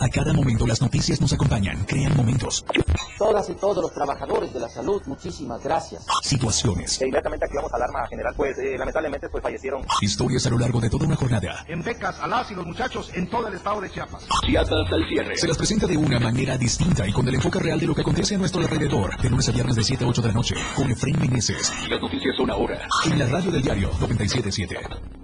A cada momento las noticias nos acompañan, crean momentos. Todas y todos los trabajadores de la salud, muchísimas gracias. Situaciones. E inmediatamente activamos alarma general, pues eh, lamentablemente pues fallecieron. Historias a lo largo de toda una jornada. En becas a las y los muchachos en todo el estado de Chiapas. Chiapas al cierre. Se las presenta de una manera distinta y con el enfoque real de lo que acontece a nuestro alrededor. De lunes a viernes de 7 a 8 de la noche. Con Efraín Meneses. Las noticias son ahora. En la radio del diario 977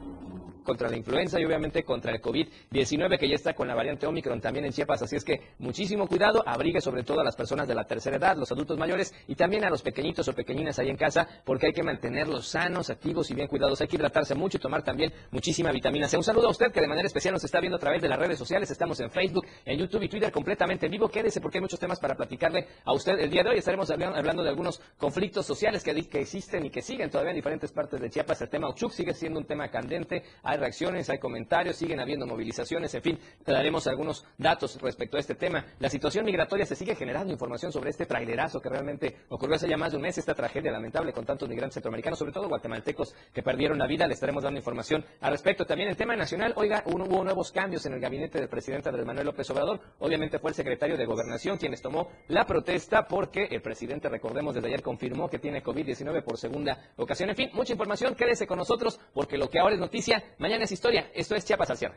contra la influenza y obviamente contra el COVID-19 que ya está con la variante Omicron también en Chiapas. Así es que muchísimo cuidado, abrigue sobre todo a las personas de la tercera edad, los adultos mayores y también a los pequeñitos o pequeñinas ahí en casa porque hay que mantenerlos sanos, activos y bien cuidados. Hay que hidratarse mucho y tomar también muchísima vitamina C. Un saludo a usted que de manera especial nos está viendo a través de las redes sociales. Estamos en Facebook, en YouTube y Twitter completamente en vivo. Quédese porque hay muchos temas para platicarle a usted el día de hoy. Estaremos hablando de algunos conflictos sociales que, existen y que siguen todavía en diferentes partes de Chiapas. El tema Uchuc sigue siendo un tema candente. Reacciones, hay comentarios siguen habiendo movilizaciones, en fin, te daremos algunos datos respecto a este tema. La situación migratoria se sigue generando información sobre este trailerazo que realmente ocurrió hace ya más de un mes, esta tragedia lamentable con tantos migrantes centroamericanos, sobre todo guatemaltecos que perdieron la vida. Le estaremos dando información al respecto. También el tema nacional, oiga, hubo nuevos cambios en el gabinete del presidente Andrés Manuel López Obrador. Obviamente fue el secretario de Gobernación quien tomó la protesta porque el presidente, recordemos, desde ayer confirmó que tiene COVID-19 por segunda ocasión. En fin, mucha información, quédese con nosotros porque lo que ahora es noticia, mañana es historia. Esto es Chiapas al.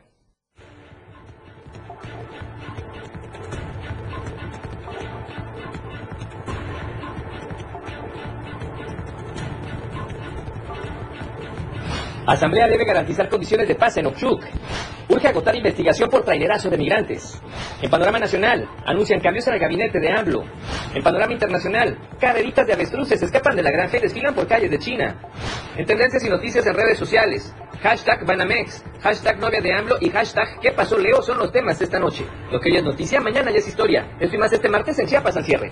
Asamblea debe garantizar condiciones de paz en Ochuc. Urge agotar investigación por trailerazo de migrantes. En panorama nacional, anuncian cambios en el gabinete de AMLO. En panorama internacional, carreritas de avestruces escapan de la granja y desfilan por calles de China. En tendencias y noticias en redes sociales, hashtag Banamex, hashtag novia de AMLO y hashtag ¿Qué pasó Leo? son los temas esta noche. Lo que hoy es noticia, mañana ya es historia. Esto más este martes en Chiapas al cierre.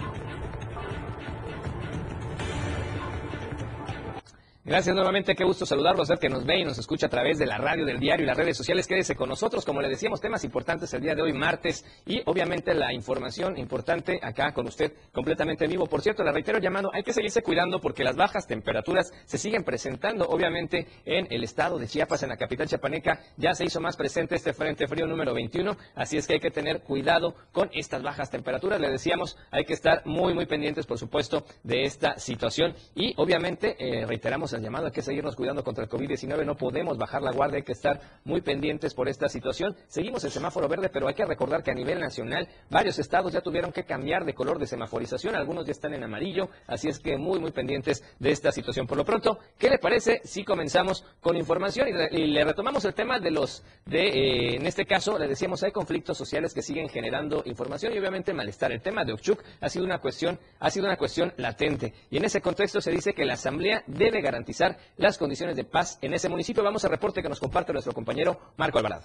Gracias nuevamente, qué gusto saludarlo, a que nos ve y nos escucha a través de la radio, del diario y las redes sociales. Quédese con nosotros, como le decíamos, temas importantes el día de hoy, martes, y obviamente la información importante acá con usted completamente vivo. Por cierto, le reitero llamando, hay que seguirse cuidando porque las bajas temperaturas se siguen presentando, obviamente, en el estado de Chiapas, en la capital chiapaneca, ya se hizo más presente este frente frío número 21, así es que hay que tener cuidado con estas bajas temperaturas. Le decíamos, hay que estar muy, muy pendientes, por supuesto, de esta situación y obviamente eh, reiteramos llamado, hay que seguirnos cuidando contra el COVID-19, no podemos bajar la guardia, hay que estar muy pendientes por esta situación. Seguimos el semáforo verde, pero hay que recordar que a nivel nacional varios estados ya tuvieron que cambiar de color de semaforización, algunos ya están en amarillo, así es que muy, muy pendientes de esta situación. Por lo pronto, ¿qué le parece si comenzamos con información y, le retomamos el tema de los, de, eh, en este caso, le decíamos, hay conflictos sociales que siguen generando información y obviamente malestar. El tema de Ochuk ha sido una cuestión, ha sido una cuestión latente y en ese contexto se dice que la Asamblea debe garantizar las condiciones de paz en ese municipio. Vamos al reporte que nos comparte nuestro compañero Marco Alvarado.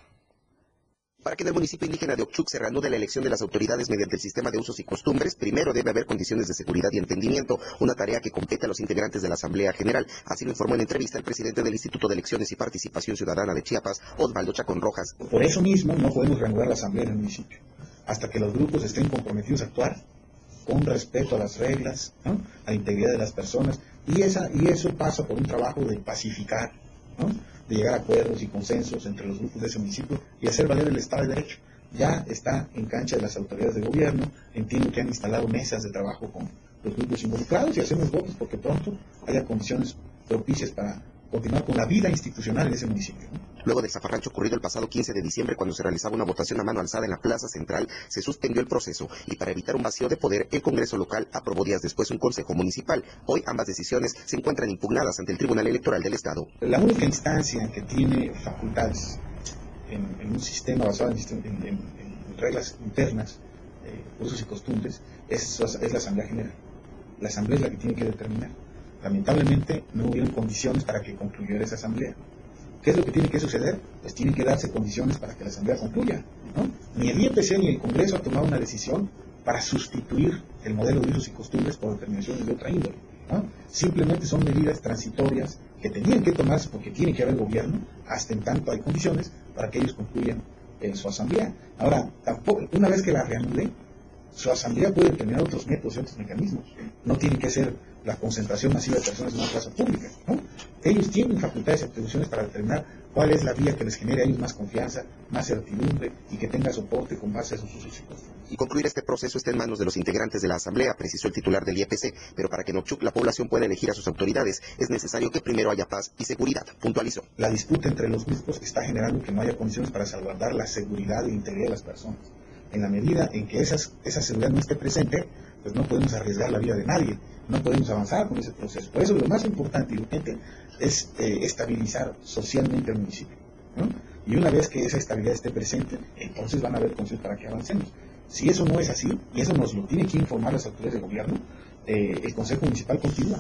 Para que en el municipio indígena de Ochuc se reanude la elección de las autoridades mediante el sistema de usos y costumbres, primero debe haber condiciones de seguridad y entendimiento, una tarea que compete a los integrantes de la Asamblea General. Así lo informó en entrevista el presidente del Instituto de Elecciones y Participación Ciudadana de Chiapas, Osvaldo Chacón Rojas. Por eso mismo no podemos reanudar la Asamblea en el municipio, hasta que los grupos estén comprometidos a actuar con respeto a las reglas, a la integridad de las personas, y, esa, y eso pasa por un trabajo de pacificar, de llegar a acuerdos y consensos entre los grupos de ese municipio y hacer valer el Estado de Derecho. Ya está en cancha de las autoridades de gobierno, entiendo que han instalado mesas de trabajo con los grupos involucrados y hacemos votos porque pronto haya condiciones propicias para continuar con la vida institucional en ese municipio. Luego del zafarrancho ocurrido el pasado 15 de diciembre, cuando se realizaba una votación a mano alzada en la Plaza Central, se suspendió el proceso y para evitar un vacío de poder, el Congreso local aprobó días después un Consejo Municipal. Hoy ambas decisiones se encuentran impugnadas ante el Tribunal Electoral del Estado. La única instancia que tiene facultades en, un sistema basado en, reglas internas, eh, usos y costumbres, es, es la Asamblea General. La Asamblea es la que tiene que determinar Lamentablemente no hubieron condiciones para que concluyera esa asamblea. ¿Qué es lo que tiene que suceder? Pues tienen que darse condiciones para que la asamblea concluya. Ni el IEPC ni el Congreso han tomado una decisión para sustituir el modelo de usos y costumbres por determinaciones de otra índole. Simplemente son medidas transitorias que tenían que tomarse porque tiene que haber gobierno hasta en tanto hay condiciones para que ellos concluyan en su asamblea. Ahora, tampoco, una vez que la reanude, su asamblea puede determinar otros métodos y otros mecanismos. No tiene que ser la concentración masiva de personas en una plaza pública. Ellos tienen facultades y atribuciones para determinar cuál es la vía que les genere a ellos más confianza, más certidumbre y que tenga soporte con base a sus usos y concluir este proceso está en manos de los integrantes de la Asamblea, precisó el titular del IEPC, pero para que en Ochuc la población pueda elegir a sus autoridades es necesario que primero haya paz y seguridad, puntualizó. La disputa entre los grupos está generando que no haya condiciones para salvaguardar la seguridad e integridad de las personas. En la medida en que esas, esa seguridad no esté presente, pues no podemos arriesgar la vida de nadie, no podemos avanzar con ese proceso. Por eso lo más importante y urgente es eh, estabilizar socialmente el municipio. Y una vez que esa estabilidad esté presente, entonces van a haber condiciones para que avancemos. Si eso no es así, y eso nos lo tienen que informar las autoridades de gobierno, eh, el Consejo Municipal continúa,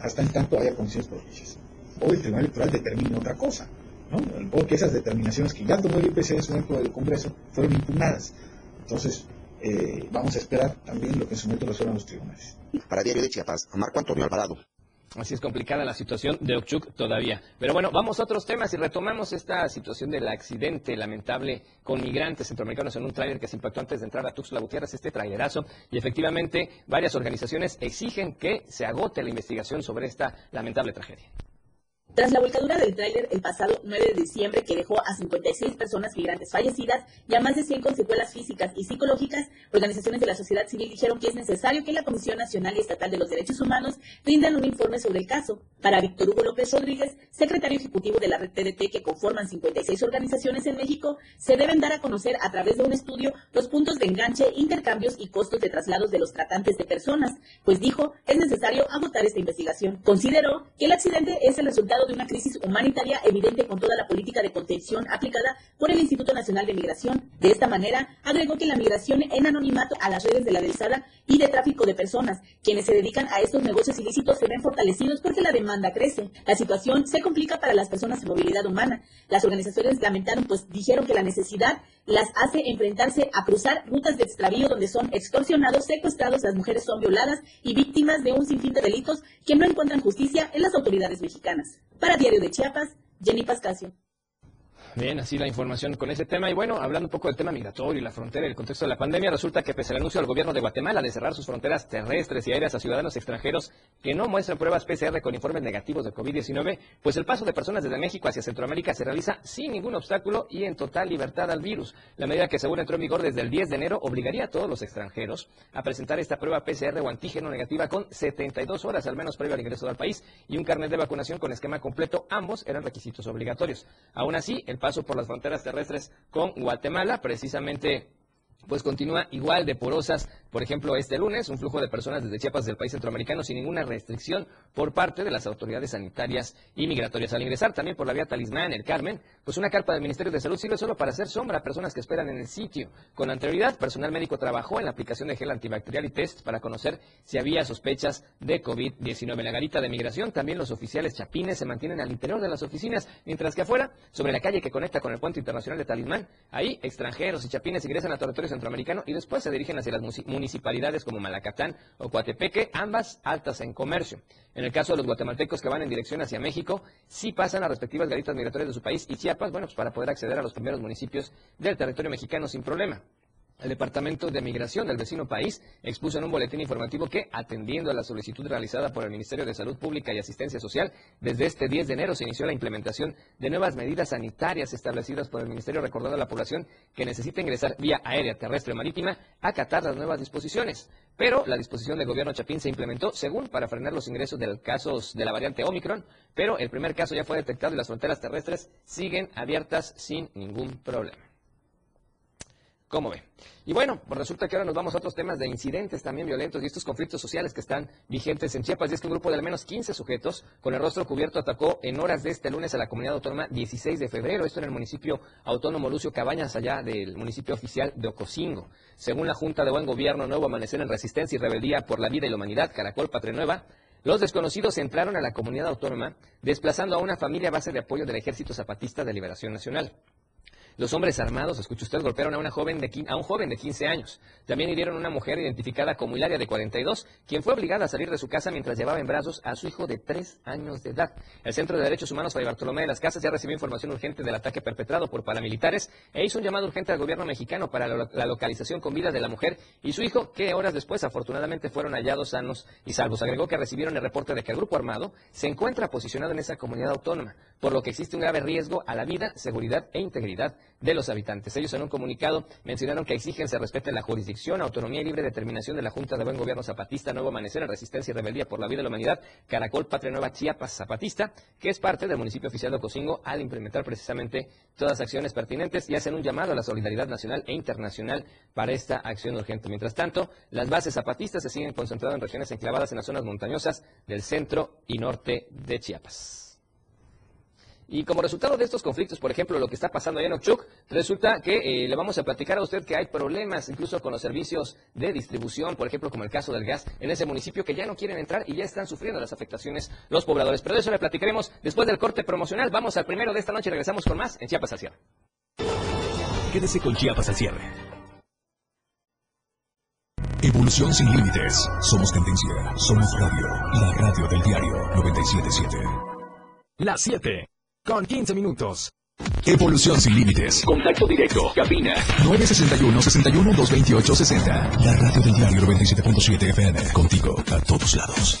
hasta en tanto haya condiciones propicias. O el Tribunal Electoral determine otra cosa, ¿no? porque esas determinaciones que ya tomó el IPC en su momento del Congreso fueron impugnadas. Entonces, eh, vamos a esperar también lo que en su momento resuelvan los tribunales. Para Diario de Chiapas, Marco Antonio Alvarado. Así es complicada la situación de Okchuk todavía. Pero bueno, vamos a otros temas y retomamos esta situación del accidente lamentable con migrantes centroamericanos en un tráiler que se impactó antes de entrar a Tuxtla Gutiérrez, este trailerazo. Y efectivamente, varias organizaciones exigen que se agote la investigación sobre esta lamentable tragedia. Tras la volcadura del tráiler el pasado 9 de diciembre que dejó a 56 personas migrantes fallecidas y a más de 100 con secuelas físicas y psicológicas, organizaciones de la sociedad civil dijeron que es necesario que la Comisión Nacional y Estatal de los Derechos Humanos rindan un informe sobre el caso. Para Víctor Hugo López Rodríguez, secretario ejecutivo de la red TDT que conforman 56 organizaciones en México, se deben dar a conocer a través de un estudio los puntos de enganche, intercambios y costos de traslados de los tratantes de personas, pues dijo es necesario agotar esta investigación. Consideró que el accidente es el resultado de una crisis humanitaria evidente con toda la política de contención aplicada por el Instituto Nacional de Migración. De esta manera, agregó que la migración en anonimato a las redes de la delsada y de tráfico de personas, quienes se dedican a estos negocios ilícitos, se ven fortalecidos porque la demanda crece. La situación se complica para las personas en movilidad humana. Las organizaciones lamentaron, pues dijeron que la necesidad las hace enfrentarse a cruzar rutas de extravío donde son extorsionados, secuestrados, las mujeres son violadas y víctimas de un sinfín de delitos que no encuentran justicia en las autoridades mexicanas. Para Diario de Chiapas, Jenny Pascasio. Bien, así la información con ese tema. Y bueno, hablando un poco del tema migratorio y la frontera y el contexto de la pandemia, resulta que pese al anuncio del gobierno de Guatemala de cerrar sus fronteras terrestres y aéreas a ciudadanos extranjeros que no muestran pruebas PCR con informes negativos de COVID-19, pues el paso de personas desde México hacia Centroamérica se realiza sin ningún obstáculo y en total libertad al virus. La medida que según entró en vigor desde el 10 de enero obligaría a todos los extranjeros a presentar esta prueba PCR o antígeno negativa con 72 horas al menos previo al ingreso al país y un carnet de vacunación con esquema completo. Ambos eran requisitos obligatorios. Aún así, el paso por las fronteras terrestres con Guatemala, precisamente pues continúa igual de porosas. Por ejemplo, este lunes, un flujo de personas desde Chiapas del país centroamericano sin ninguna restricción por parte de las autoridades sanitarias y migratorias. Al ingresar también por la vía Talismán, el Carmen, pues una carpa del Ministerio de Salud sirve solo para hacer sombra a personas que esperan en el sitio. Con anterioridad, personal médico trabajó en la aplicación de gel antibacterial y test para conocer si había sospechas de COVID-19. En la garita de migración, también los oficiales chapines se mantienen al interior de las oficinas, mientras que afuera, sobre la calle que conecta con el puente internacional de Talismán, ahí extranjeros y chapines ingresan a territorio centroamericano y después se dirigen hacia las municipalidades como Malacatán o Coatepeque, ambas altas en comercio. En el caso de los guatemaltecos que van en dirección hacia México, sí pasan a respectivas garitas migratorias de su país y Chiapas, bueno, pues para poder acceder a los primeros municipios del territorio mexicano sin problema. El Departamento de Migración del vecino país expuso en un boletín informativo que, atendiendo a la solicitud realizada por el Ministerio de Salud Pública y Asistencia Social, desde este 10 de enero se inició la implementación de nuevas medidas sanitarias establecidas por el Ministerio, recordando a la población que necesita ingresar vía aérea, terrestre o marítima a acatar las nuevas disposiciones. Pero la disposición del gobierno Chapín se implementó, según, para frenar los ingresos de casos de la variante Omicron, pero el primer caso ya fue detectado y las fronteras terrestres siguen abiertas sin ningún problema. ¿Cómo ve? Y bueno, pues resulta que ahora nos vamos a otros temas de incidentes también violentos y estos conflictos sociales que están vigentes en Chiapas. Y es que un grupo de al menos 15 sujetos con el rostro cubierto atacó en horas de este lunes a la comunidad autónoma 16 de febrero. Esto en el municipio autónomo Lucio Cabañas, allá del municipio oficial de Ocosingo. Según la Junta de Buen Gobierno Nuevo Amanecer en Resistencia y Rebeldía por la Vida y la Humanidad, Caracol Patria Nueva, los desconocidos entraron a la comunidad autónoma desplazando a una familia base de apoyo del Ejército Zapatista de Liberación Nacional. Los hombres armados, escucha usted, golpearon a, una joven de, a un joven de 15 años. También hirieron a una mujer identificada como Hilaria de 42, quien fue obligada a salir de su casa mientras llevaba en brazos a su hijo de 3 años de edad. El Centro de Derechos Humanos Fray Bartolomé de las Casas ya recibió información urgente del ataque perpetrado por paramilitares e hizo un llamado urgente al gobierno mexicano para la localización con vida de la mujer y su hijo, que horas después afortunadamente fueron hallados sanos y salvos. Agregó que recibieron el reporte de que el grupo armado se encuentra posicionado en esa comunidad autónoma, por lo que existe un grave riesgo a la vida, seguridad e integridad de los habitantes. Ellos en un comunicado mencionaron que exigen se respete la jurisdicción, autonomía y libre determinación de la Junta de Buen Gobierno Zapatista, Nuevo Amanecer en Resistencia y Rebeldía por la Vida de la Humanidad, Caracol, Patria Nueva, Chiapas, Zapatista, que es parte del municipio oficial de Ocosingo, al implementar precisamente todas las acciones pertinentes y hacen un llamado a la solidaridad nacional e internacional para esta acción urgente. Mientras tanto, las bases zapatistas se siguen concentrando en regiones enclavadas en las zonas montañosas del centro y norte de Chiapas. Y como resultado de estos conflictos, por ejemplo, lo que está pasando allá en Ochuc, resulta que eh, le vamos a platicar a usted que hay problemas incluso con los servicios de distribución, por ejemplo, como el caso del gas en ese municipio, que ya no quieren entrar y ya están sufriendo las afectaciones los pobladores. Pero de eso le platicaremos después del corte promocional. Vamos al primero de esta noche y regresamos con más en Chiapas al cierre. Quédese con Chiapas al cierre. Evolución sin límites. Somos tendencia. Somos radio. La radio del diario 977. Las 7 con 15 minutos. Evolución sin límites. Contacto directo. Cabina. 961-61-228-60. La radio del diario 97.7 FM. Contigo a todos lados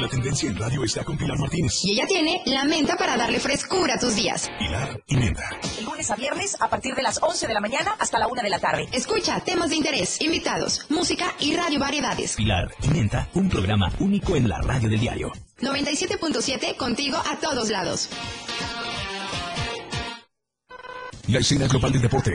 La tendencia en radio está con Pilar Martínez. Y ella tiene la menta para darle frescura a tus días. Pilar y menta. lunes a viernes a partir de las 11 de la mañana hasta la 1 de la tarde. Escucha temas de interés, invitados, música y radio variedades. Pilar y menta, un programa único en la radio del diario. 97.7 contigo a todos lados. La escena global del deporte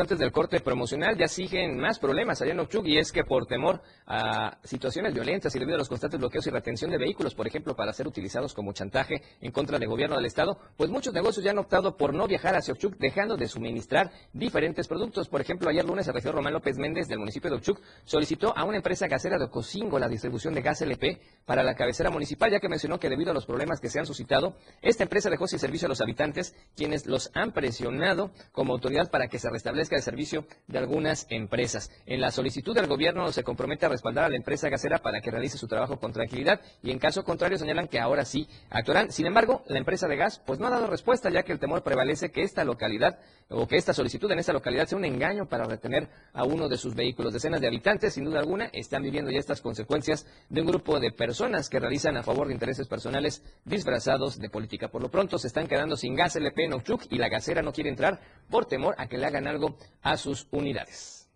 Antes del corte promocional, ya siguen más problemas allá en Ochuc y es que por temor a situaciones violentas y debido a los constantes bloqueos y retención de vehículos, por ejemplo, para ser utilizados como chantaje en contra del gobierno del Estado, pues muchos negocios ya han optado por no viajar hacia Ochuc, dejando de suministrar diferentes productos. Por ejemplo, ayer lunes el regidor Román López Méndez del municipio de Ochuc solicitó a una empresa gasera de Ocosingo la distribución de gas LP para la cabecera municipal, ya que mencionó que debido a los problemas que se han suscitado, esta empresa dejó sin servicio a los habitantes, quienes los han presionado como autoridad para que se restablezca establezca el servicio de algunas empresas. En la solicitud del gobierno se compromete a respaldar a la empresa gasera para que realice su trabajo con tranquilidad y en caso contrario señalan que ahora sí actuarán. Sin embargo, la empresa de gas pues no ha dado respuesta ya que el temor prevalece que esta localidad o que esta solicitud en esta localidad sea un engaño para retener a uno de sus vehículos. Decenas de habitantes, sin duda alguna, están viviendo ya estas consecuencias de un grupo de personas que realizan a favor de intereses personales disfrazados de política. Por lo pronto se están quedando sin gas LP en Ochuc y la gasera no quiere entrar por temor a que le hagan algo a sus unidades.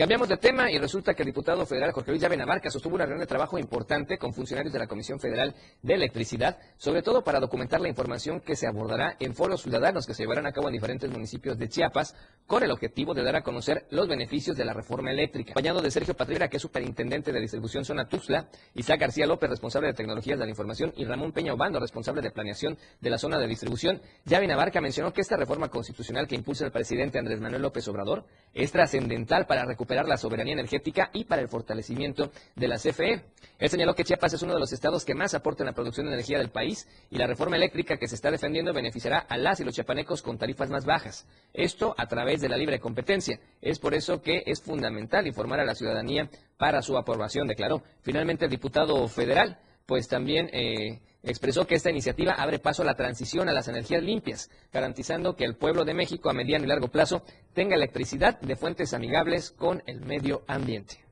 Cambiamos de tema y resulta que el diputado federal Jorge Luis Llave Navarca sostuvo una reunión de trabajo importante con funcionarios de la Comisión Federal de Electricidad, sobre todo para documentar la información que se abordará en foros ciudadanos que se llevarán a cabo en diferentes municipios de Chiapas, con el objetivo de dar a conocer los beneficios de la reforma eléctrica. Acompañado de Sergio Patrera, que es superintendente de distribución zona Tuxtla, Isaac García López, responsable de tecnologías de la información, y Ramón Peña Obando, responsable de planeación de la zona de distribución, Llave Navarca mencionó que esta reforma constitucional que impulsa el presidente Andrés Manuel López Obrador es trascendental para recuperar la soberanía energética y para el fortalecimiento de la CFE. Él señaló que Chiapas es uno de los estados que más aporta en la producción de energía del país y la reforma eléctrica que se está defendiendo beneficiará a las y los chiapanecos con tarifas más bajas. Esto a través de la libre competencia. Es por eso que es fundamental informar a la ciudadanía para su aprobación, declaró. Finalmente, el diputado federal, pues también eh, expresó que esta iniciativa abre paso a la transición a las energías limpias, garantizando que el pueblo de México a mediano y largo plazo tenga electricidad de fuentes amigables con el medio ambiente.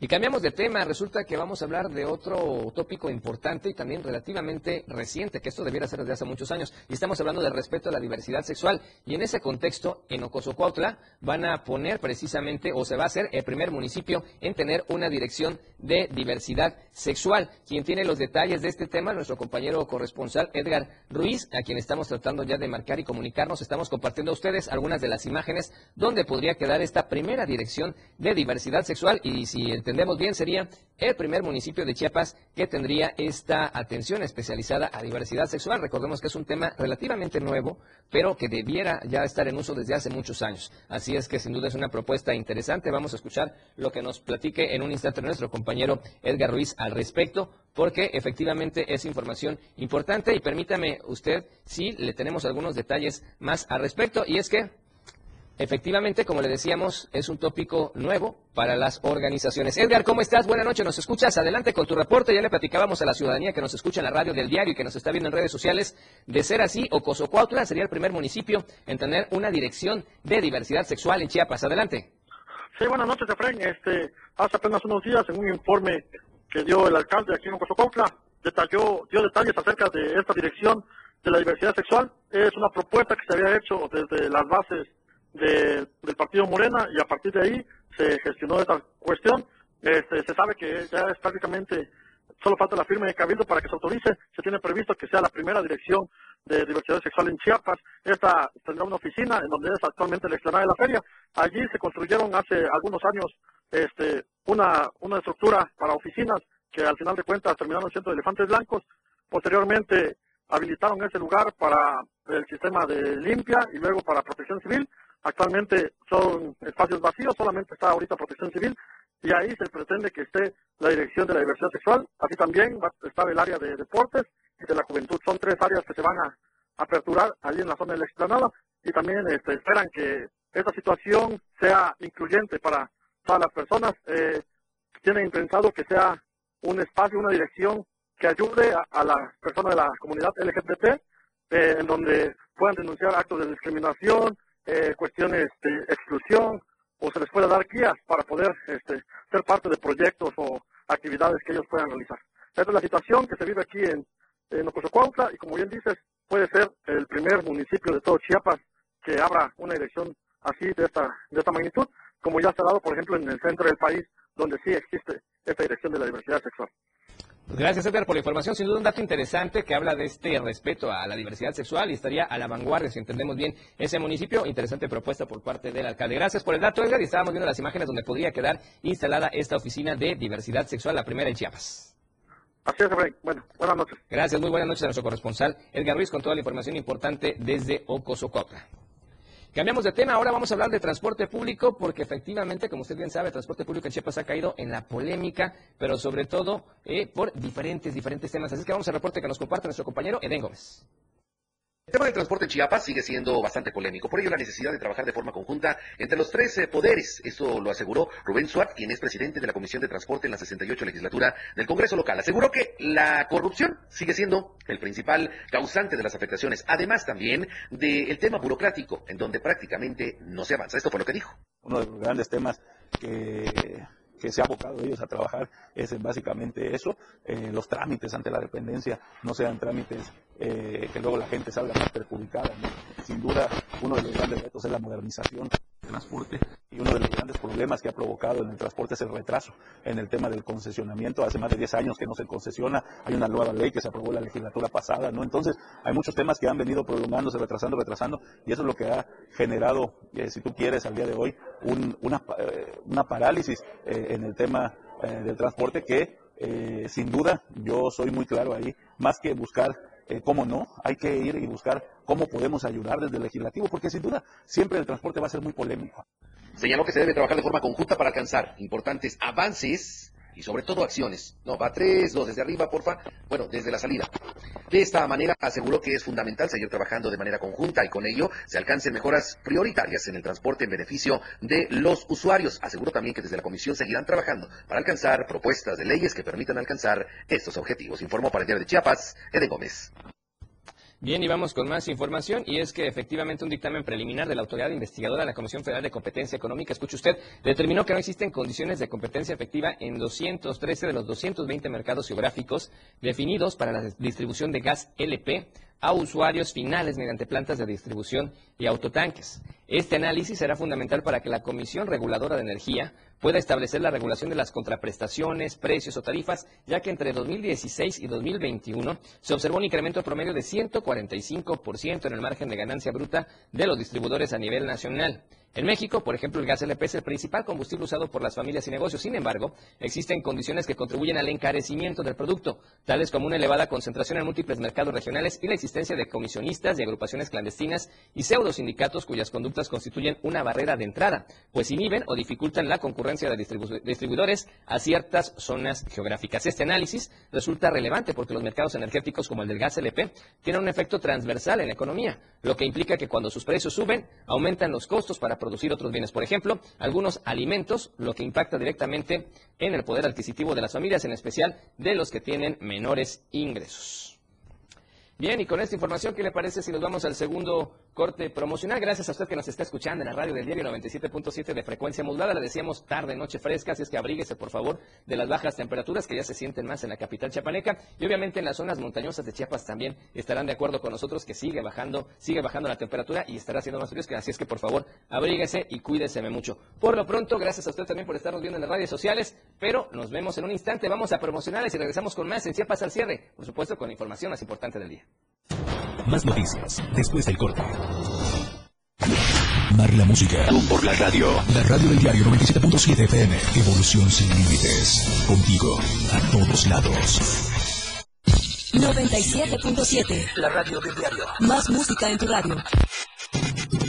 Y cambiamos de tema, resulta que vamos a hablar de otro tópico importante y también relativamente reciente, que esto debiera ser desde hace muchos años, y estamos hablando del respeto a la diversidad sexual. Y en ese contexto, en Ocosocuautla van a poner precisamente, o se va a hacer el primer municipio en tener una dirección de diversidad sexual. Quien tiene los detalles de este tema, nuestro compañero corresponsal Edgar Ruiz, a quien estamos tratando ya de marcar y comunicarnos, estamos compartiendo a ustedes algunas de las imágenes donde podría quedar esta primera dirección de diversidad sexual y si el entendemos bien, sería el primer municipio de Chiapas que tendría esta atención especializada a diversidad sexual. Recordemos que es un tema relativamente nuevo, pero que debiera ya estar en uso desde hace muchos años. Así es que sin duda es una propuesta interesante. Vamos a escuchar lo que nos platique en un instante nuestro compañero Edgar Ruiz al respecto, porque efectivamente es información importante y permítame usted si le tenemos algunos detalles más al respecto. Y es que Efectivamente, como le decíamos, es un tópico nuevo para las organizaciones. Edgar, ¿cómo estás? Buenas noches, nos escuchas. Adelante con tu reporte. Ya le platicábamos a la ciudadanía que nos escucha en la radio del diario y que nos está viendo en redes sociales. De ser así, Ocosocuautla sería el primer municipio en tener una dirección de diversidad sexual en Chiapas. Adelante. Sí, buenas noches, Efraín. Este, hace apenas unos días, en un informe que dio el alcalde aquí en Ocosocuautla, detalló, dio detalles acerca de esta dirección de la diversidad sexual. Es una propuesta que se había hecho desde las bases del partido Morena y a partir de ahí se gestionó esta cuestión. Este, se sabe que ya es prácticamente, solo falta la firma de Cabildo para que se autorice. Se tiene previsto que sea la primera dirección de diversidad sexual en Chiapas. Esta tendrá una oficina en donde es actualmente la explanada de la feria. Allí se construyeron hace algunos años este, una, una estructura para oficinas que al final de cuentas terminaron siendo elefantes blancos. Posteriormente habilitaron ese lugar para el sistema de limpia y luego para protección civil Actualmente son espacios vacíos, solamente está ahorita protección civil y ahí se pretende que esté la dirección de la diversidad sexual. Así también va a estar el área de deportes y de la juventud. Son tres áreas que se van a aperturar allí en la zona de la explanada y también este, esperan que esta situación sea incluyente para todas las personas. Eh, tienen pensado que sea un espacio, una dirección que ayude a, las personas de la comunidad LGBT, eh, en donde puedan denunciar actos de discriminación, eh, cuestiones de exclusión o se les pueda dar guías para poder este, ser parte de proyectos o actividades que ellos puedan realizar. Esta es la situación que se vive aquí en, en y como bien dices, puede ser el primer municipio de todo Chiapas que abra una dirección así de esta, de esta magnitud, como ya se ha dado, por ejemplo, en el centro del país, donde sí existe esta dirección de la diversidad sexual. Gracias, Edgar, por la información. Sin duda, un dato interesante que habla de este respeto a la diversidad sexual y estaría a la vanguardia, si entendemos bien, ese municipio. Interesante propuesta por parte del alcalde. Gracias por el dato, Edgar. Y estábamos viendo las imágenes donde podría quedar instalada esta oficina de diversidad sexual, la primera en Chiapas. Así es, Bueno, buenas noches. Gracias, muy buenas noches a nuestro corresponsal, Edgar Ruiz, con toda la información importante desde Ocosocopla. Cambiamos de tema, ahora vamos a hablar de transporte público, porque efectivamente, como usted bien sabe, el transporte público en Chiapas ha caído en la polémica, pero sobre todo eh, por diferentes, diferentes temas. Así que vamos al reporte que nos comparte nuestro compañero Eden Gómez. El tema del transporte en Chiapas sigue siendo bastante polémico, por ello la necesidad de trabajar de forma conjunta entre los tres eh, poderes. Esto lo aseguró Rubén Suárez, quien es presidente de la Comisión de Transporte en la 68 legislatura del Congreso local. Aseguró que la corrupción sigue siendo el principal causante de las afectaciones, además también del tema burocrático, en donde prácticamente no se avanza. Esto fue lo que dijo. Uno de los grandes temas que que se ha abocado ellos a trabajar es básicamente eso, eh, los trámites ante la dependencia no sean trámites eh, que luego la gente salga más perjudicada. Sin duda, uno de los grandes retos es la modernización del transporte uno de los grandes problemas que ha provocado en el transporte es el retraso en el tema del concesionamiento. Hace más de 10 años que no se concesiona, hay una nueva ley que se aprobó la legislatura pasada, ¿no? Entonces, hay muchos temas que han venido prolongándose, retrasando, retrasando, y eso es lo que ha generado, eh, si tú quieres, al día de hoy, una, eh, una, parálisis eh, en el tema del transporte que, sin duda, yo soy muy claro ahí, más que buscar cómo no, hay que ir y buscar cómo podemos ayudar desde el legislativo, porque sin duda siempre el transporte va a ser muy polémico. Señaló que se debe trabajar de forma conjunta para alcanzar importantes avances y sobre todo acciones. No, va tres, dos, desde arriba, porfa. Bueno, desde la salida. De esta manera aseguró que es fundamental seguir trabajando de manera conjunta y con ello se alcancen mejoras prioritarias en el transporte en beneficio de los usuarios. Aseguró también que desde la comisión seguirán trabajando para alcanzar propuestas de leyes que permitan alcanzar estos objetivos. Informó para el diario de Chiapas, Eden Gómez. Bien, y vamos con más información, y es que efectivamente un dictamen preliminar de la Autoridad Investigadora de la Comisión Federal de Competencia Económica, escuche usted, determinó que no existen condiciones de competencia efectiva en 213 de los 220 mercados geográficos definidos para la distribución de gas LP a usuarios finales mediante plantas de distribución y autotanques. Este análisis será fundamental para que la Comisión Reguladora de Energía pueda establecer la regulación de las contraprestaciones, precios o tarifas, ya que entre 2016 y 2021 se observó un incremento promedio de 145% en el margen de ganancia bruta de los distribuidores a nivel nacional. En México, por ejemplo, el gas LP es el principal combustible usado por las familias y negocios. Sin embargo, existen condiciones que contribuyen al encarecimiento del producto, tales como una elevada concentración en múltiples mercados regionales y la existencia de comisionistas y agrupaciones clandestinas y pseudo sindicatos cuyas conductas constituyen una barrera de entrada, pues inhiben o dificultan la concurrencia de distribuidores a ciertas zonas geográficas. Este análisis resulta relevante porque los mercados energéticos como el del gas LP tienen un efecto transversal en la economía, lo que implica que cuando sus precios suben, aumentan los costos para producir otros bienes. Por ejemplo, algunos alimentos, lo que impacta directamente en el poder adquisitivo de las familias, en especial de los que tienen menores ingresos. Bien, y con esta información, ¿qué le parece si nos vamos al segundo corte promocional? Gracias a usted que nos está escuchando en la radio del diario 97.7 de frecuencia modulada. Le decíamos tarde, noche fresca, así es que abríguese, por favor, de las bajas temperaturas que ya se sienten más en la capital chiapaneca. Y obviamente en las zonas montañosas de Chiapas también estarán de acuerdo con nosotros que sigue bajando, sigue bajando la temperatura y estará siendo más frío. Así es que, por favor, abríguese y cuídese mucho. Por lo pronto, gracias a usted también por estarnos viendo en las redes sociales, pero nos vemos en un instante. Vamos a promocionales y regresamos con más en Chiapas al cierre, por supuesto, con información más importante del día. Más noticias después del corte. Mar la música por la radio. La radio del diario 97.7 FM. Evolución sin límites. Contigo a todos lados. 97.7. La radio del diario. Más música en tu radio.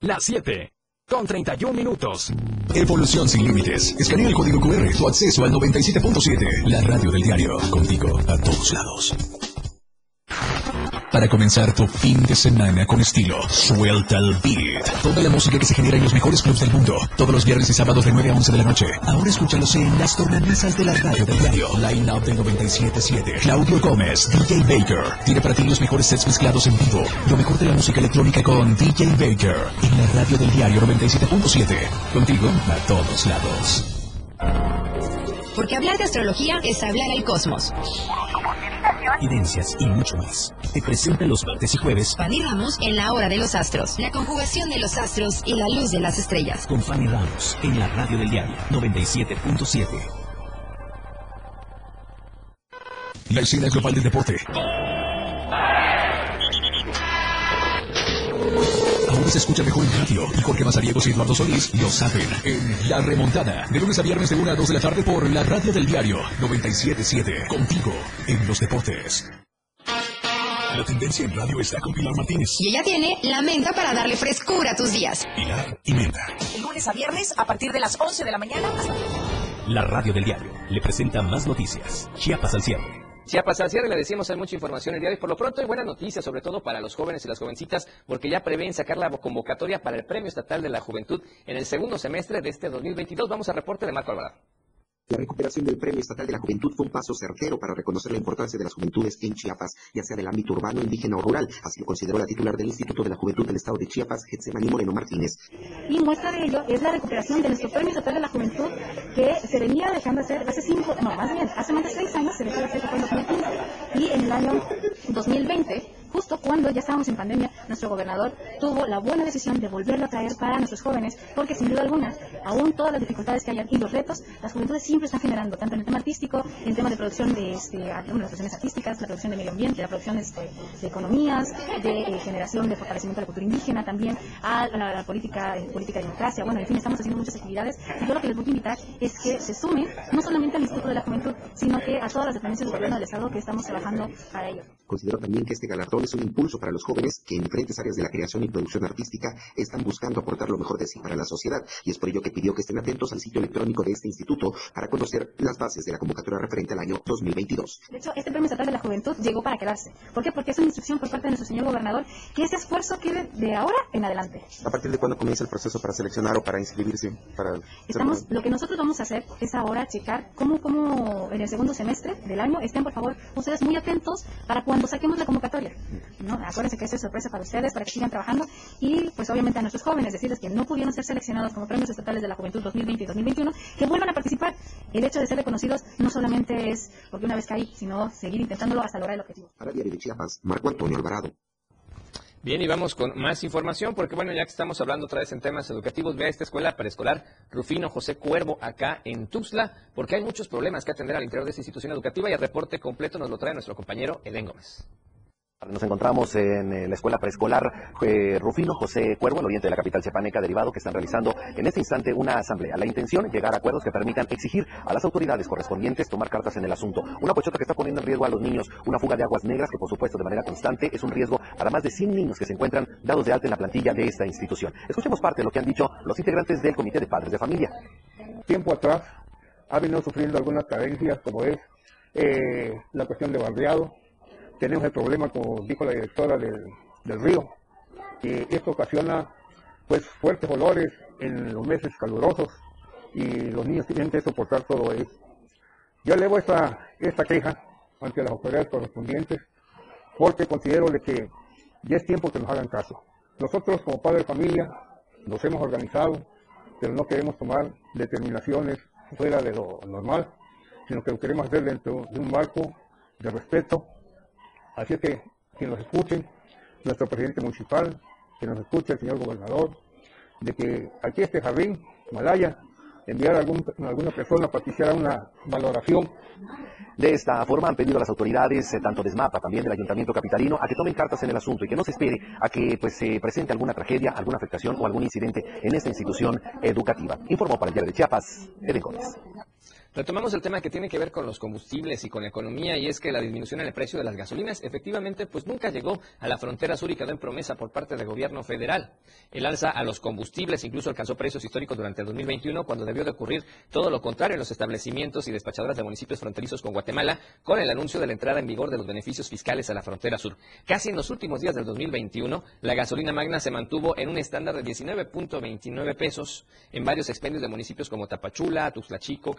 Las 7 con 31 minutos. Evolución sin límites. Escanea el código QR. Tu acceso al 97.7. La radio del diario. Contigo a todos lados. Para comenzar tu fin de semana con estilo, suelta el beat. Toda la música que se genera en los mejores clubs del mundo. Todos los viernes y sábados de 9 a 11 de la noche. Ahora escúchalos en las tornamesas de la radio del diario. Line Up del 97.7. Claudio Gómez, DJ Baker. Tiene para ti los mejores sets mezclados en vivo. Lo mejor de la música electrónica con DJ Baker. En la radio del diario 97.7. Contigo a todos lados. Porque hablar de astrología es hablar al cosmos evidencias y mucho más. Te presenta los martes y jueves Fanny Ramos en la hora de los astros, la conjugación de los astros y la luz de las estrellas. Con Fanny Ramos en la radio del diario 97.7. La escena global del deporte. Se escucha mejor en radio y Jorge Mazariegos y Eduardo Solís lo saben en La Remontada. De lunes a viernes de 1 a 2 de la tarde por la radio del diario 977. Contigo en los deportes. La tendencia en radio está con Pilar Martínez. Y ella tiene la menta para darle frescura a tus días. Pilar y menta. El lunes a viernes a partir de las 11 de la mañana La radio del diario le presenta más noticias. Chiapas al cierre Chiapas al cierre, le decíamos, hay mucha información el día de hoy. Por lo pronto hay buenas noticias, sobre todo para los jóvenes y las jovencitas, porque ya prevén sacar la convocatoria para el Premio Estatal de la Juventud en el segundo semestre de este 2022. Vamos al reporte de Marco Alvarado. La recuperación del Premio Estatal de la Juventud fue un paso certero para reconocer la importancia de las juventudes en Chiapas, ya sea del ámbito urbano, indígena o rural. Así lo consideró la titular del Instituto de la Juventud del Estado de Chiapas, Getsemani Moreno Martínez. Y muestra de ello es la recuperación de nuestro Premio Estatal de la Juventud que se venía dejando hacer hace cinco, no, más bien, hace más de seis años se dejó de hacer en 2015. Y en el año 2020 justo cuando ya estábamos en pandemia, nuestro gobernador tuvo la buena decisión de volverlo a traer para nuestros jóvenes, porque sin duda alguna, aún todas las dificultades que hayan y los retos, las juventudes siempre están generando, tanto en el tema artístico, en el tema de producción de este, las producciones artísticas, la producción de medio ambiente, la producción este, de economías, de eh, generación de fortalecimiento de la cultura indígena, también a la, política, eh, política de democracia. Bueno, en fin, estamos haciendo muchas actividades y yo lo que les voy a invitar es que se sumen no solamente al Instituto de la Juventud, sino que a todas las dependencias del gobierno del Estado que estamos trabajando para ello. Considero también que este galardón es un impulso para los jóvenes que en diferentes áreas de la creación y producción artística están buscando aportar lo mejor de sí para la sociedad y es por ello que pidió que estén atentos al sitio electrónico de este instituto para conocer las bases de la convocatoria referente al año 2022. De hecho, este Premio Estatal de la Juventud llegó para quedarse. ¿Por qué? Porque es una instrucción por parte de nuestro señor gobernador que ese esfuerzo quede de ahora en adelante. ¿A partir de cuándo comienza el proceso para seleccionar o para inscribirse? Para Estamos, lo que nosotros vamos a hacer es ahora checar cómo, cómo en el segundo semestre del año estén, por favor, ustedes muy atentos para cuando saquemos la convocatoria ¿no? Acuérdense que eso es sorpresa para ustedes, para que sigan trabajando y pues obviamente a nuestros jóvenes decirles que no pudieron ser seleccionados como premios estatales de la juventud 2020 y 2021, que vuelvan a participar. El hecho de ser reconocidos no solamente es porque una vez caí, sino seguir intentándolo hasta lograr el objetivo. Para Diario de Chiapas, Marco Antonio Alvarado. Bien, y vamos con más información, porque bueno, ya que estamos hablando otra vez en temas educativos, ve a esta escuela preescolar Rufino José Cuervo acá en Tuxtla, porque hay muchos problemas que atender al interior de esta institución educativa y el reporte completo nos lo trae nuestro compañero Eden Gómez. Nos encontramos en eh, la escuela preescolar eh, Rufino José Cuervo, al oriente de la capital chepaneca, derivado que están realizando en este instante una asamblea. La intención es llegar a acuerdos que permitan exigir a las autoridades correspondientes tomar cartas en el asunto. Una pochota que está poniendo en riesgo a los niños, una fuga de aguas negras que por supuesto de manera constante es un riesgo para más de 100 niños que se encuentran dados de alta en la plantilla de esta institución. Escuchemos parte de lo que han dicho los integrantes del Comité de Padres de Familia. Tiempo atrás ha venido sufriendo algunas carencias como es eh, la cuestión de barriado, tenemos el problema, como dijo la directora del, río, que esto ocasiona pues fuertes olores en los meses calurosos y los niños tienen que soportar todo eso. Yo elevo esta, esta queja ante las autoridades correspondientes porque considero que ya es tiempo que nos hagan caso. Nosotros como padres de familia nos hemos organizado, pero no queremos tomar determinaciones fuera de lo normal, sino que lo queremos hacer dentro de un marco de respeto Así es que que nos escuchen, nuestro presidente municipal, que nos escuche el señor gobernador, de que aquí este jardín, Malaya, enviar a, algún, alguna persona para que hiciera una valoración. De esta forma han pedido a las autoridades, eh, tanto de SMAPA, también del Ayuntamiento Capitalino, a que tomen cartas en el asunto y que no se espere a que pues, se presente alguna tragedia, alguna afectación o algún incidente en esta institución educativa. Informó para el Diario de Chiapas, Eden Gómez. Retomamos el tema que tiene que ver con los combustibles y con la economía y es que la disminución en el precio de las gasolinas efectivamente pues nunca llegó a la frontera sur y quedó en promesa por parte del gobierno federal. El alza a los combustibles incluso alcanzó precios históricos durante el 2021 cuando debió de ocurrir todo lo contrario en los establecimientos y despachadoras de municipios fronterizos con Guatemala con el anuncio de la entrada en vigor de los beneficios fiscales a la frontera sur. Casi en los últimos días del 2021 la gasolina magna se mantuvo en un estándar de 19.29 pesos en varios expendios de municipios como Tapachula, Tuxtla Chico,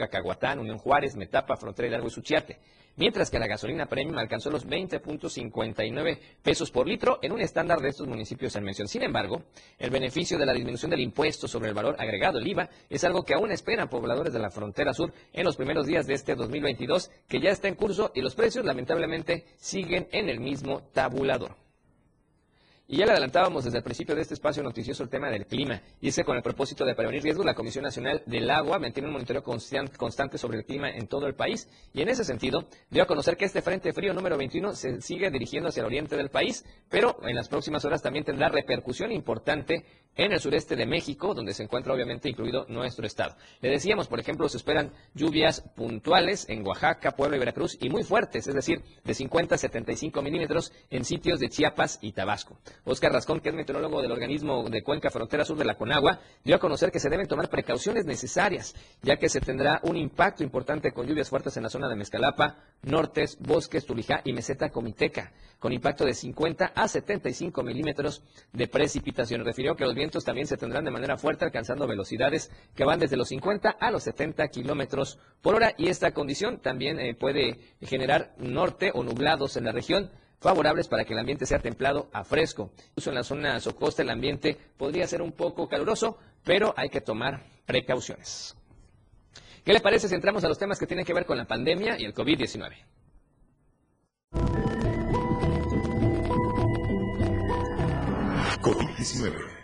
Unión Juárez, Metapa, Frontera Hidalgo y Suchiate. Mientras que la gasolina premium alcanzó los 20.59 pesos por litro en un estándar de estos municipios en mención. Sin embargo, el beneficio de la disminución del impuesto sobre el valor agregado, el IVA, es algo que aún esperan pobladores de la frontera sur en los primeros días de este 2022, que ya está en curso y los precios lamentablemente siguen en el mismo tabulador. Y ya le adelantábamos desde el principio de este espacio noticioso el tema del clima. Y es con el propósito de prevenir riesgos, la Comisión Nacional del Agua mantiene un monitoreo constante sobre el clima en todo el país. Y en ese sentido, dio a conocer que este Frente Frío número 21 se sigue dirigiendo hacia el oriente del país, pero en las próximas horas también tendrá repercusión importante en el sureste de México, donde se encuentra obviamente incluido nuestro estado. Le decíamos, por ejemplo, se esperan lluvias puntuales en Oaxaca, Puebla y Veracruz y muy fuertes, es decir, de 50 a 75 milímetros en sitios de Chiapas y Tabasco. Oscar Rascón, que es meteorólogo del organismo de Cuenca Frontera Sur de la Conagua, dio a conocer que se deben tomar precauciones necesarias, ya que se tendrá un impacto importante con lluvias fuertes en la zona de Mezcalapa, Nortes, Bosques, Tulijá y Meseta Comiteca, con impacto de 50 a 75 milímetros de precipitación. Refirió que los vientos también se tendrán de manera fuerte, alcanzando velocidades que van desde los 50 a los 70 kilómetros por hora y esta condición también eh, puede generar norte o nublados en la región favorables para que el ambiente sea templado a fresco. Incluso en la zona socosta el ambiente podría ser un poco caluroso, pero hay que tomar precauciones. ¿Qué le parece si entramos a los temas que tienen que ver con la pandemia y el COVID-19? COVID-19.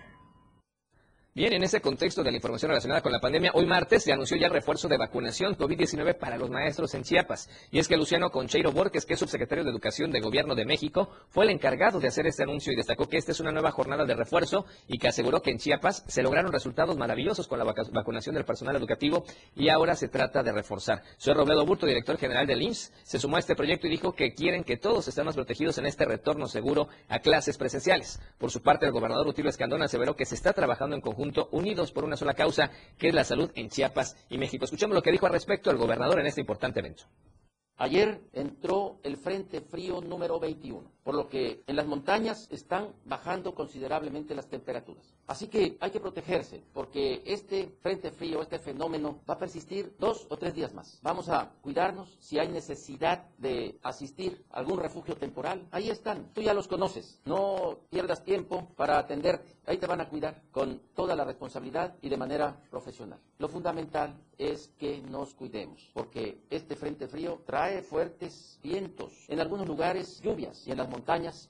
Bien, en ese contexto de la información relacionada con la pandemia, hoy martes se anunció ya refuerzo de vacunación COVID-19 para los maestros en Chiapas. Y es que Luciano Concheiro Borges, que es subsecretario de Educación del Gobierno de México, fue el encargado de hacer este anuncio y destacó que esta es una nueva jornada de refuerzo y que aseguró que en Chiapas se lograron resultados maravillosos con la vacunación del personal educativo y ahora se trata de reforzar. Soy Robledo Burto, director general del IMSS, se sumó a este proyecto y dijo que quieren que todos estemos protegidos en este retorno seguro a clases presenciales. Por su parte, el gobernador Rutilio Escandón aseveró que se está trabajando en conjunto unidos por una sola causa, que es la salud en Chiapas y México. Escuchemos lo que dijo al respecto el gobernador en este importante evento. Ayer entró el Frente Frío número 21, por lo que en las montañas están bajando considerablemente las temperaturas. Así que hay que protegerse, porque este Frente Frío, este fenómeno, va a persistir dos o tres días más. Vamos a cuidarnos. Si hay necesidad de asistir a algún refugio temporal, ahí están. Tú ya los conoces. No pierdas tiempo para atenderte. Ahí te van a cuidar con toda la responsabilidad y de manera profesional. Lo fundamental es que nos cuidemos, porque este Frente Frío trae fuertes vientos, en algunos lugares lluvias y en las montañas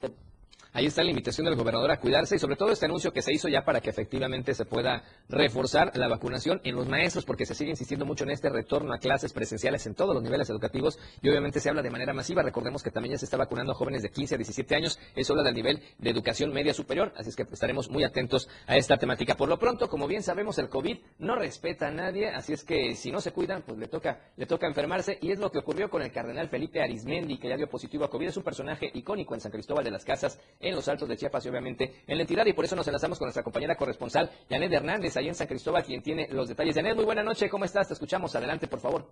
Ahí está la invitación del gobernador a cuidarse y sobre todo este anuncio que se hizo ya para que efectivamente se pueda reforzar la vacunación en los maestros porque se sigue insistiendo mucho en este retorno a clases presenciales en todos los niveles educativos y obviamente se habla de manera masiva. Recordemos que también ya se está vacunando a jóvenes de 15 a 17 años. Eso habla del nivel de educación media superior, así es que estaremos muy atentos a esta temática. Por lo pronto, como bien sabemos, el COVID no respeta a nadie, así es que si no se cuidan, pues le toca, le toca enfermarse y es lo que ocurrió con el cardenal Felipe Arismendi, que ya dio positivo a COVID. Es un personaje icónico en San Cristóbal de las Casas en los Altos de Chiapas y obviamente en la entidad. Y por eso nos enlazamos con nuestra compañera corresponsal, Janet Hernández, ahí en San Cristóbal, quien tiene los detalles. Janet, muy buena noche, ¿cómo estás? Te escuchamos, adelante, por favor.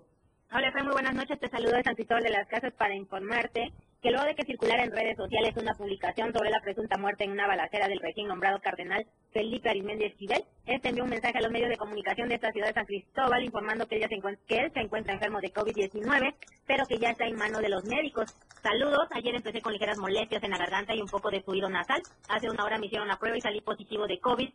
Hola, muy buenas noches. Te saludo de San de las Casas para informarte que luego de que circulara en redes sociales una publicación sobre la presunta muerte en una balacera del recién nombrado cardenal Felipe Arismendi Esquivel, este envió un mensaje a los medios de comunicación de esta ciudad de San Cristóbal informando que, ella se que él se encuentra enfermo de COVID-19, pero que ya está en manos de los médicos. Saludos, ayer empecé con ligeras molestias en la garganta y un poco de fluido nasal. Hace una hora me hicieron la prueba y salí positivo de COVID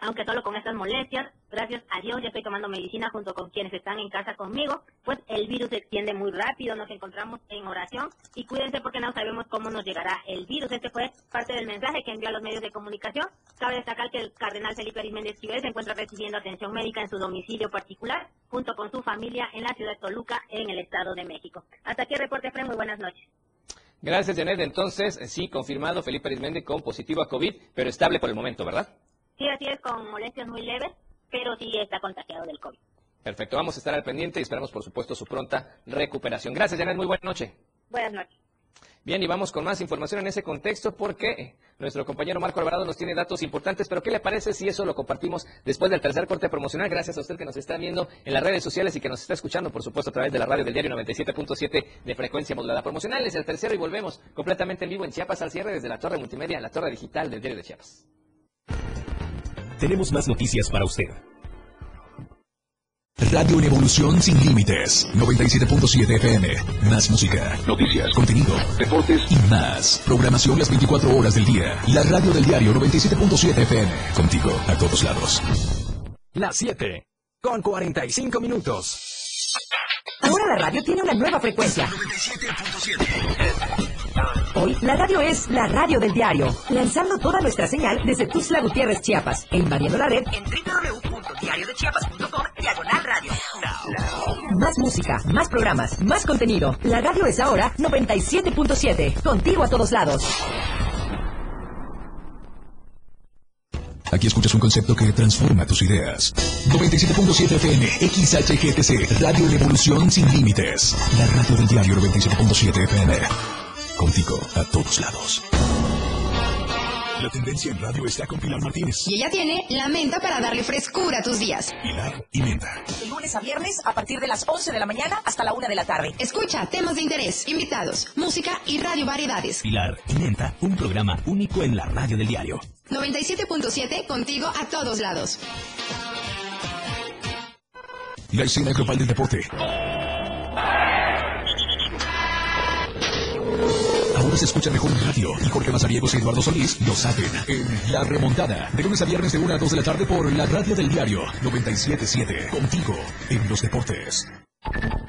aunque solo con estas molestias, gracias a Dios ya estoy tomando medicina junto con quienes están en casa conmigo, pues el virus se extiende muy rápido, nos encontramos en oración y cuídense porque no sabemos cómo nos llegará el virus. Este fue parte del mensaje que envió a los medios de comunicación. Cabe destacar que el cardenal Felipe Ariméndez Esquivel se encuentra recibiendo atención médica en su domicilio particular junto con su familia en la ciudad de Toluca, en el Estado de México. Hasta aquí el reporte, Fred. Muy buenas noches. Gracias, Janet. Entonces, sí, confirmado Felipe Arismendi con positivo a COVID, pero estable por el momento, ¿verdad? Sí, así es, con molestias muy leves, pero sí está contagiado del COVID. Perfecto, vamos a estar al pendiente y esperamos, por supuesto, su pronta recuperación. Gracias, Janet, muy buena noche. Buenas noches. Bien, y vamos con más información en ese contexto porque nuestro compañero Marco Alvarado nos tiene datos importantes, pero ¿qué le parece si eso lo compartimos después del tercer corte promocional? Gracias a usted que nos está viendo en las redes sociales y que nos está escuchando, por supuesto, a través de la radio del diario 97.7 de frecuencia modulada. Promocional es el tercero y volvemos completamente en vivo en Chiapas al cierre desde la torre multimedia, la torre digital del diario de Chiapas tenemos más noticias para usted. Radio en Evolución Sin Límites, 97.7 FM. Más música, noticias, contenido, deportes y más. Programación las 24 horas del día. La radio del diario 97.7 FM. Contigo a todos lados. Las 7, con 45 minutos. Ahora la radio tiene una nueva frecuencia. 97.7. Hoy la radio es la radio del diario, lanzando toda nuestra señal desde Tuxtla Gutiérrez, Chiapas, e invadiendo la red en www.diariodechiapas.com diagonal radio. Más música, más programas, más contenido. La radio es ahora 97.7, contigo a todos lados. Aquí escuchas un concepto que transforma tus ideas. 97.7 FM, XHGTC, Radio Revolución Sin Límites. La radio del diario 97.7 FM. Contigo a todos lados. La tendencia en radio está con Pilar Martínez. Y ella tiene la menta para darle frescura a tus días. Pilar y menta. De lunes a viernes a partir de las 11 de la mañana hasta la 1 de la tarde. Escucha temas de interés, invitados, música y radio variedades. Pilar y menta, un programa único en la radio del diario. 97.7 contigo a todos lados. La escena global del deporte. Ahora se escucha mejor en radio y Jorge Mazariegos y Eduardo Solís lo saben en La Remontada. De lunes a viernes de 1 a 2 de la tarde por la radio del diario 97.7. Contigo en los deportes.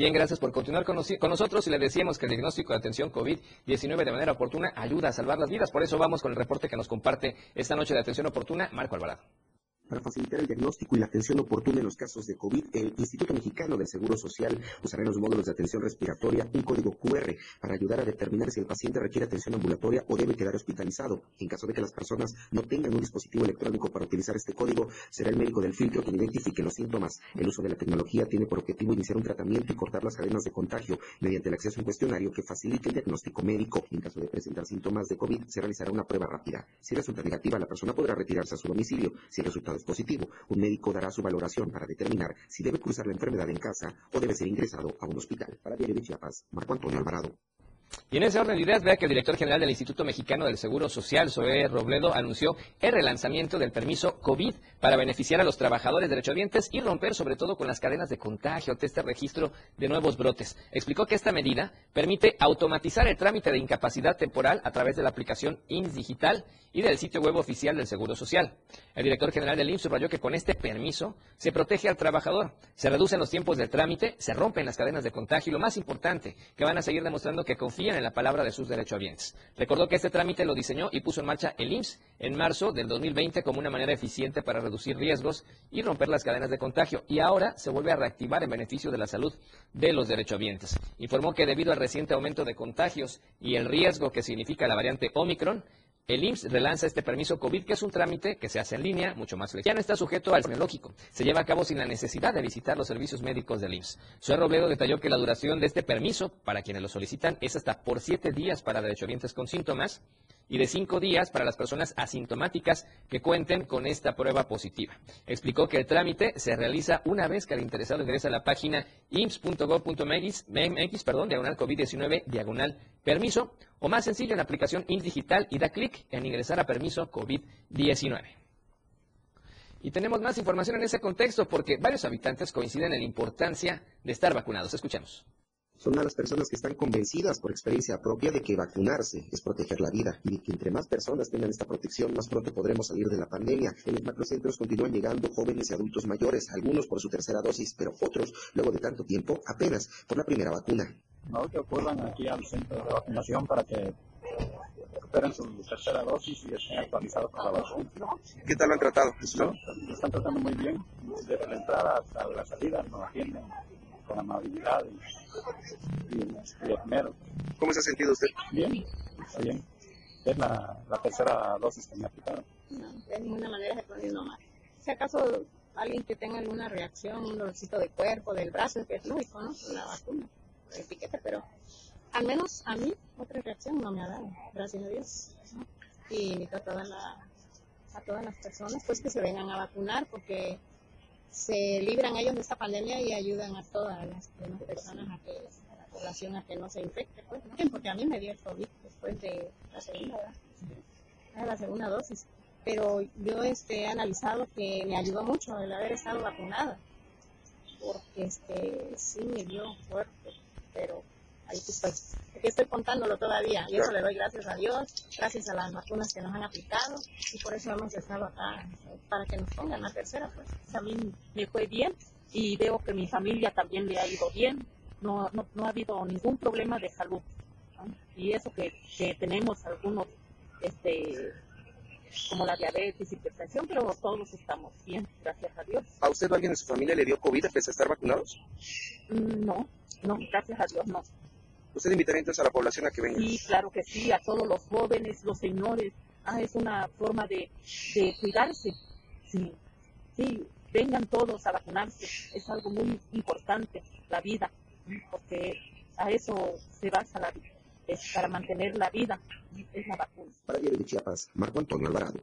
Bien, gracias por continuar con, nos- con nosotros y le decíamos que el diagnóstico de atención COVID-19 de manera oportuna ayuda a salvar las vidas. Por eso vamos con el reporte que nos comparte esta noche de atención oportuna, Marco Alvarado. Para facilitar el diagnóstico y la atención oportuna en los casos de COVID, el Instituto Mexicano del Seguro Social usará en los módulos de atención respiratoria un código QR para ayudar a determinar si el paciente requiere atención ambulatoria o debe quedar hospitalizado. En caso de que las personas no tengan un dispositivo electrónico para utilizar este código, será el médico del filtro quien identifique los síntomas. El uso de la tecnología tiene por objetivo iniciar un tratamiento y cortar las cadenas de contagio mediante el acceso a un cuestionario que facilite el diagnóstico médico. En caso de presentar síntomas de COVID, se realizará una prueba rápida. Si resulta negativa, la persona podrá retirarse a su domicilio. Si el resultado positivo, un médico dará su valoración para determinar si debe cruzar la enfermedad en casa o debe ser ingresado a un hospital. Para Diario de Chiapas, Marco Antonio Alvarado. Y en ese orden de ideas, vea que el director general del Instituto Mexicano del Seguro Social, Zoé Robledo, anunció el relanzamiento del permiso COVID para beneficiar a los trabajadores derechohabientes y romper sobre todo con las cadenas de contagio ante este registro de nuevos brotes. Explicó que esta medida permite automatizar el trámite de incapacidad temporal a través de la aplicación IMSS Digital y del sitio web oficial del Seguro Social. El director general del IMSS subrayó que con este permiso se protege al trabajador, se reducen los tiempos del trámite, se rompen las cadenas de contagio y lo más importante, que van a seguir demostrando que en la palabra de sus derechohabientes. Recordó que este trámite lo diseñó y puso en marcha el IMSS en marzo del 2020 como una manera eficiente para reducir riesgos y romper las cadenas de contagio y ahora se vuelve a reactivar en beneficio de la salud de los derechohabientes. Informó que debido al reciente aumento de contagios y el riesgo que significa la variante Omicron, el IMSS relanza este permiso COVID, que es un trámite que se hace en línea, mucho más flexible. Ya no está sujeto al tecnológico. Se lleva a cabo sin la necesidad de visitar los servicios médicos del IMSS. Sue Robledo detalló que la duración de este permiso, para quienes lo solicitan, es hasta por siete días para derechohabientes con síntomas y de cinco días para las personas asintomáticas que cuenten con esta prueba positiva. Explicó que el trámite se realiza una vez que el interesado ingresa a la página ims.gov.mx, MX, perdón, diagonal COVID-19, diagonal permiso, o más sencillo en la aplicación IMSS Digital y da clic en ingresar a permiso COVID-19. Y tenemos más información en ese contexto porque varios habitantes coinciden en la importancia de estar vacunados. Escuchemos. Son a las personas que están convencidas por experiencia propia de que vacunarse es proteger la vida y de que entre más personas tengan esta protección, más pronto podremos salir de la pandemia. En los macrocentros continúan llegando jóvenes y adultos mayores, algunos por su tercera dosis, pero otros, luego de tanto tiempo, apenas por la primera vacuna. ¿no? que acudan aquí al centro de vacunación para que recuperen su tercera dosis y estén actualizados con la vacuna. ¿Qué tal lo han tratado? ¿No? Lo están tratando muy bien, desde la entrada hasta la salida nos atienden con amabilidad y, y, y esmero. ¿Cómo se ha sentido usted? Bien, está bien. Es la, la tercera dosis que me aplicaron. No, de ninguna manera se pone uno mal. Si acaso alguien que tenga alguna reacción, un dolorcito de cuerpo, del brazo, que es lógico, ¿no? La vacuna, por el piquete, pero al menos a mí otra reacción no me ha dado, gracias a Dios. ¿no? Y invito a todas, la, a todas las personas pues que se vengan a vacunar porque se libran ellos de esta pandemia y ayudan a todas las personas a que la población a que no se infecte, pues, porque a mí me dio el COVID después de la segunda, ¿verdad? La segunda dosis. Pero yo este, he analizado que me ayudó mucho el haber estado vacunada, porque este, sí me dio fuerte, pero ahí estoy. estoy contándolo todavía y eso le doy gracias a Dios, gracias a las vacunas que nos han aplicado y por eso hemos estado acá, para que nos pongan la tercera, pues a mí me fue bien y veo que mi familia también le ha ido bien, no, no, no ha habido ningún problema de salud. ¿no? Y eso que, que tenemos algunos, este, como la diabetes, hipertensión, pero todos estamos bien, gracias a Dios. ¿A usted o alguien de su familia le dio COVID a estar vacunados? Mm, No, no, gracias a Dios no. ¿Usted invitaría entonces a la población a que venga? Sí, claro que sí, a todos los jóvenes, los señores. Ah, es una forma de, de cuidarse. Sí, sí, vengan todos a vacunarse. Es algo muy importante, la vida, porque a eso se basa la vida, es para mantener la vida, es la vacuna. Para Diario de Chiapas, Marco Antonio Alvarado.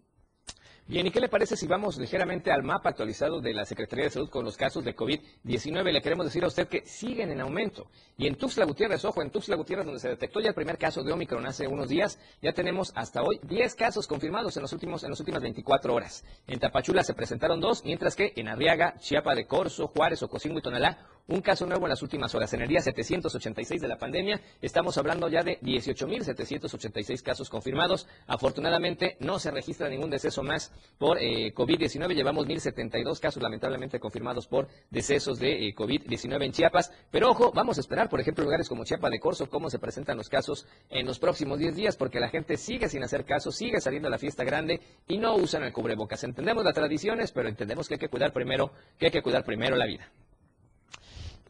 Bien, ¿y qué le parece si vamos ligeramente al mapa actualizado de la Secretaría de Salud con los casos de COVID-19? Le queremos decir a usted que siguen en aumento. Y en Tuxtla Gutiérrez, ojo, en Tuxtla Gutiérrez, donde se detectó ya el primer caso de Omicron hace unos días, ya tenemos hasta hoy 10 casos confirmados en, los últimos, en las últimas 24 horas. En Tapachula se presentaron dos, mientras que en Arriaga, Chiapa de Corzo, Juárez, Ocosingo y Tonalá, un caso nuevo en las últimas horas. En el día 786 de la pandemia, estamos hablando ya de 18.786 casos confirmados. Afortunadamente, no se registra ningún deceso más por eh, COVID-19. Llevamos 1.072 casos, lamentablemente, confirmados por decesos de eh, COVID-19 en Chiapas. Pero ojo, vamos a esperar, por ejemplo, lugares como Chiapa de Corzo, cómo se presentan los casos en los próximos 10 días, porque la gente sigue sin hacer caso, sigue saliendo a la fiesta grande y no usan el cubrebocas. Entendemos las tradiciones, pero entendemos que hay que cuidar primero, que hay que cuidar primero la vida.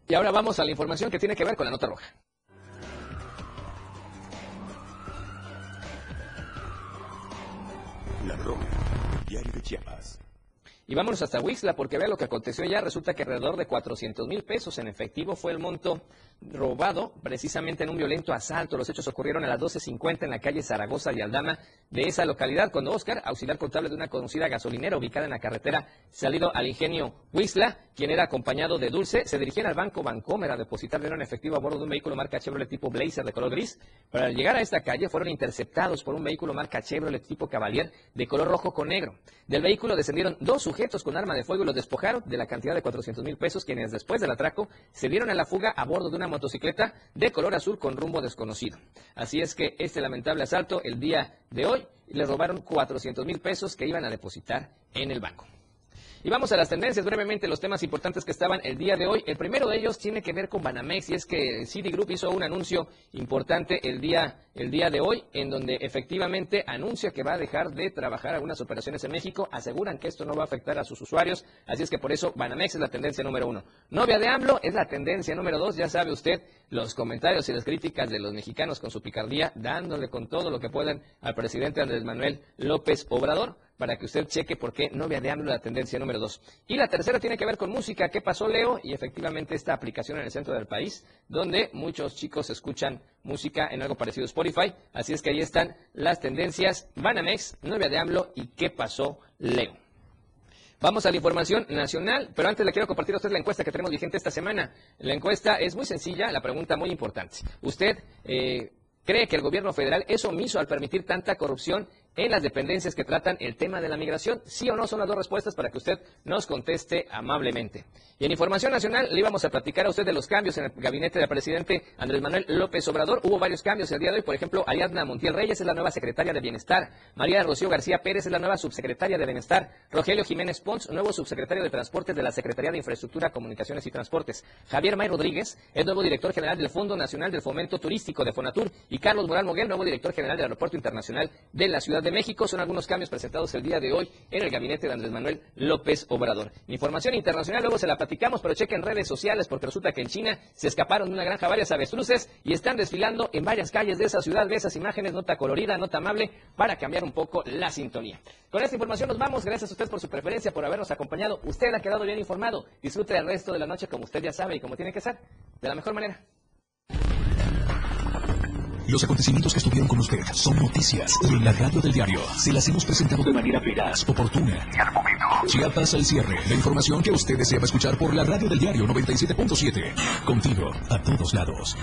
Y ahora vamos a la información que tiene que ver con la nota roja. La Diario de Chiapas. Y vámonos hasta Huixla porque vea lo que aconteció ya. Resulta que alrededor de 400 mil pesos en efectivo fue el monto robado precisamente en un violento asalto. Los hechos ocurrieron a las 12.50 en la calle Zaragoza y Aldama de esa localidad, cuando Oscar, auxiliar contable de una conocida gasolinera ubicada en la carretera salido al ingenio Huixla, quien era acompañado de Dulce, se dirigían al banco Bancomer a depositar dinero en efectivo a bordo de un vehículo marca Chevrolet tipo Blazer de color gris. Para llegar a esta calle fueron interceptados por un vehículo marca Chevrolet tipo Cavalier de color rojo con negro. Del vehículo descendieron dos sujetos con arma de fuego los despojaron de la cantidad de 400 mil pesos, quienes después del atraco se dieron a la fuga a bordo de una motocicleta de color azul con rumbo desconocido. Así es que este lamentable asalto el día de hoy le robaron 400 mil pesos que iban a depositar en el banco. Y vamos a las tendencias, brevemente los temas importantes que estaban el día de hoy. El primero de ellos tiene que ver con Banamex y es que Citigroup hizo un anuncio importante el día, el día de hoy en donde efectivamente anuncia que va a dejar de trabajar algunas operaciones en México. Aseguran que esto no va a afectar a sus usuarios, así es que por eso Banamex es la tendencia número uno. Novia de AMLO es la tendencia número dos, ya sabe usted los comentarios y las críticas de los mexicanos con su picardía, dándole con todo lo que puedan al presidente Andrés Manuel López Obrador para que usted cheque por qué novia de AMLO la tendencia número dos. Y la tercera tiene que ver con música. ¿Qué pasó, Leo? Y efectivamente esta aplicación en el centro del país, donde muchos chicos escuchan música en algo parecido a Spotify. Así es que ahí están las tendencias Banamex, novia de AMLO y ¿qué pasó, Leo? Vamos a la información nacional, pero antes le quiero compartir a usted la encuesta que tenemos vigente esta semana. La encuesta es muy sencilla, la pregunta muy importante. ¿Usted eh, cree que el gobierno federal es omiso al permitir tanta corrupción en las dependencias que tratan el tema de la migración? ¿Sí o no? Son las dos respuestas para que usted nos conteste amablemente. Y en Información Nacional le íbamos a platicar a usted de los cambios en el gabinete del presidente Andrés Manuel López Obrador. Hubo varios cambios el día de hoy. Por ejemplo, Ariadna Montiel Reyes es la nueva secretaria de Bienestar. María Rocío García Pérez es la nueva subsecretaria de Bienestar. Rogelio Jiménez Pons, nuevo subsecretario de Transportes de la Secretaría de Infraestructura, Comunicaciones y Transportes. Javier May Rodríguez es nuevo director general del Fondo Nacional del Fomento Turístico de Fonatur. Y Carlos Moral Moguel, nuevo director general del Aeropuerto Internacional de la Ciudad de México. Son algunos cambios presentados el día de hoy en el gabinete de Andrés Manuel López Obrador. Información internacional, luego se la platicamos, pero chequen redes sociales porque resulta que en China se escaparon de una granja varias avestruces y están desfilando en varias calles de esa ciudad. Ve esas imágenes, nota colorida, nota amable, para cambiar un poco la sintonía. Con esta información nos vamos. Gracias a usted por su preferencia, por habernos acompañado. Usted ha quedado bien informado. Disfrute el resto de la noche como usted ya sabe y como tiene que ser, de la mejor manera. Los acontecimientos que estuvieron con usted son noticias y en la radio del diario se las hemos presentado de manera veraz, oportuna y al momento. Chiapas al cierre. La información que usted deseaba escuchar por la radio del diario 97.7. Contigo a todos lados.